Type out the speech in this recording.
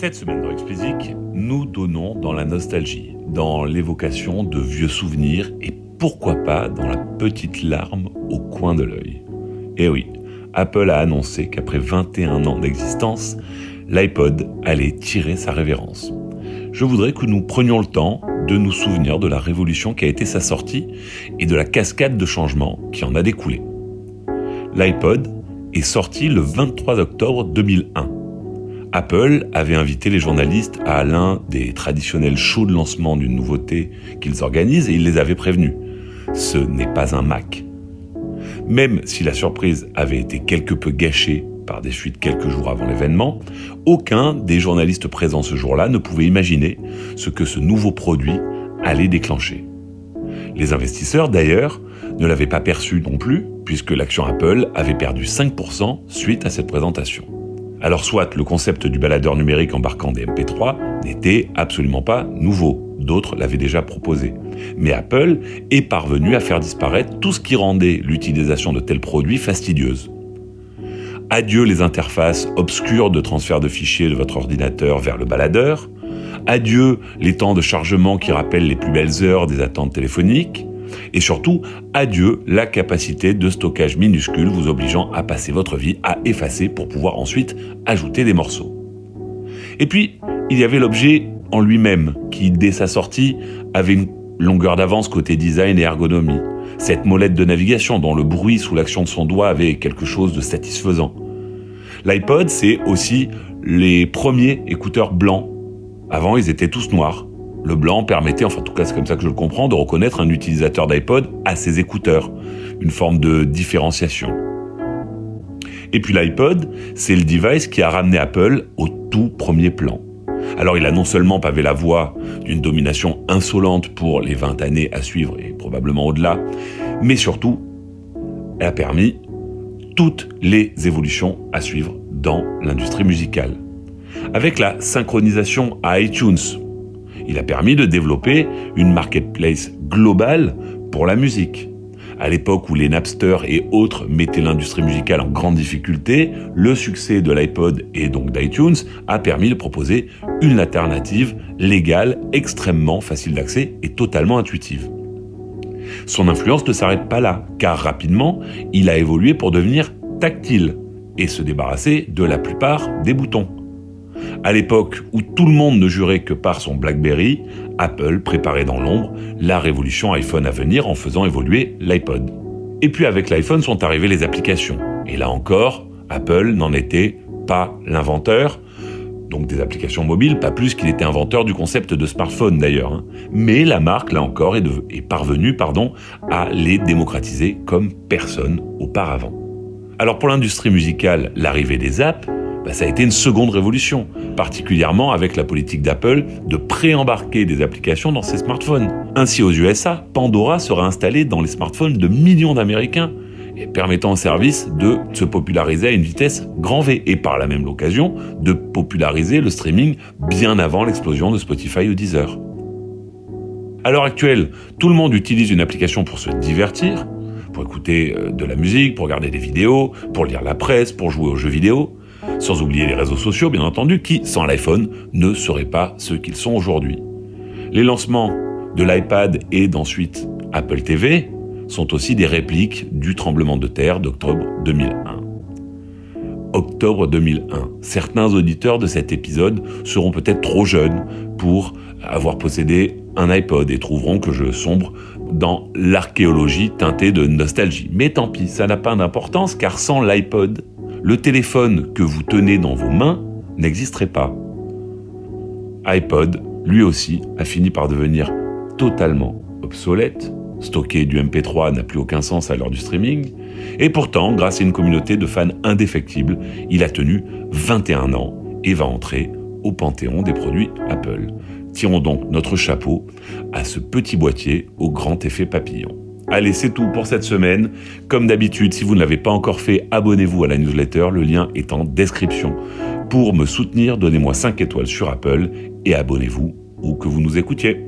Cette semaine dans Explicit, nous donnons dans la nostalgie, dans l'évocation de vieux souvenirs et pourquoi pas dans la petite larme au coin de l'œil. Eh oui, Apple a annoncé qu'après 21 ans d'existence, l'iPod allait tirer sa révérence. Je voudrais que nous prenions le temps de nous souvenir de la révolution qui a été sa sortie et de la cascade de changements qui en a découlé. L'iPod est sorti le 23 octobre 2001. Apple avait invité les journalistes à l'un des traditionnels shows de lancement d'une nouveauté qu'ils organisent et il les avait prévenus. Ce n'est pas un Mac. Même si la surprise avait été quelque peu gâchée par des fuites quelques jours avant l'événement, aucun des journalistes présents ce jour-là ne pouvait imaginer ce que ce nouveau produit allait déclencher. Les investisseurs, d'ailleurs, ne l'avaient pas perçu non plus, puisque l'action Apple avait perdu 5% suite à cette présentation. Alors soit le concept du baladeur numérique embarquant des MP3 n'était absolument pas nouveau, d'autres l'avaient déjà proposé. Mais Apple est parvenu à faire disparaître tout ce qui rendait l'utilisation de tels produits fastidieuse. Adieu les interfaces obscures de transfert de fichiers de votre ordinateur vers le baladeur. Adieu les temps de chargement qui rappellent les plus belles heures des attentes téléphoniques. Et surtout, adieu la capacité de stockage minuscule vous obligeant à passer votre vie à effacer pour pouvoir ensuite ajouter des morceaux. Et puis, il y avait l'objet en lui-même qui, dès sa sortie, avait une longueur d'avance côté design et ergonomie cette molette de navigation dont le bruit sous l'action de son doigt avait quelque chose de satisfaisant. L'iPod, c'est aussi les premiers écouteurs blancs. Avant, ils étaient tous noirs. Le blanc permettait, enfin en tout cas c'est comme ça que je le comprends, de reconnaître un utilisateur d'iPod à ses écouteurs. Une forme de différenciation. Et puis l'iPod, c'est le device qui a ramené Apple au tout premier plan. Alors il a non seulement pavé la voie d'une domination insolente pour les 20 années à suivre et probablement au-delà, mais surtout, elle a permis toutes les évolutions à suivre dans l'industrie musicale. Avec la synchronisation à iTunes, il a permis de développer une marketplace globale pour la musique. À l'époque où les Napster et autres mettaient l'industrie musicale en grande difficulté, le succès de l'iPod et donc d'iTunes a permis de proposer une alternative légale, extrêmement facile d'accès et totalement intuitive. Son influence ne s'arrête pas là, car rapidement, il a évolué pour devenir tactile et se débarrasser de la plupart des boutons. À l'époque où tout le monde ne jurait que par son BlackBerry, Apple préparait dans l'ombre la révolution iPhone à venir en faisant évoluer l'iPod. Et puis avec l'iPhone sont arrivées les applications. Et là encore, Apple n'en était pas l'inventeur, donc des applications mobiles, pas plus qu'il était inventeur du concept de smartphone d'ailleurs. Hein. Mais la marque, là encore, est, parvenue pardon, à les démocratiser comme personne auparavant. Alors pour l'industrie musicale, l'arrivée des apps, bah, ça a été une seconde révolution, particulièrement avec la politique d'Apple de pré-embarquer des applications dans ses smartphones. Ainsi aux USA, Pandora sera installé dans les smartphones de millions d'Américains et permettant au service de se populariser à une vitesse grand V et par la même occasion de populariser le streaming bien avant l'explosion de Spotify ou Deezer. À l'heure actuelle, tout le monde utilise une application pour se divertir, pour écouter euh, de la musique, pour regarder des vidéos, pour lire la presse, pour jouer aux jeux vidéo. Sans oublier les réseaux sociaux, bien entendu, qui, sans l'iPhone, ne seraient pas ceux qu'ils sont aujourd'hui. Les lancements de l'iPad et d'ensuite Apple TV sont aussi des répliques du tremblement de terre d'octobre 2001. Octobre 2001. Certains auditeurs de cet épisode seront peut-être trop jeunes pour avoir possédé un iPod et trouveront que je sombre dans l'archéologie teintée de nostalgie. Mais tant pis, ça n'a pas d'importance car sans l'iPod, le téléphone que vous tenez dans vos mains n'existerait pas. iPod, lui aussi, a fini par devenir totalement obsolète. Stocker du MP3 n'a plus aucun sens à l'heure du streaming. Et pourtant, grâce à une communauté de fans indéfectibles, il a tenu 21 ans et va entrer au panthéon des produits Apple. Tirons donc notre chapeau à ce petit boîtier au grand effet papillon. Allez, c'est tout pour cette semaine. Comme d'habitude, si vous ne l'avez pas encore fait, abonnez-vous à la newsletter, le lien est en description. Pour me soutenir, donnez-moi 5 étoiles sur Apple et abonnez-vous où que vous nous écoutiez.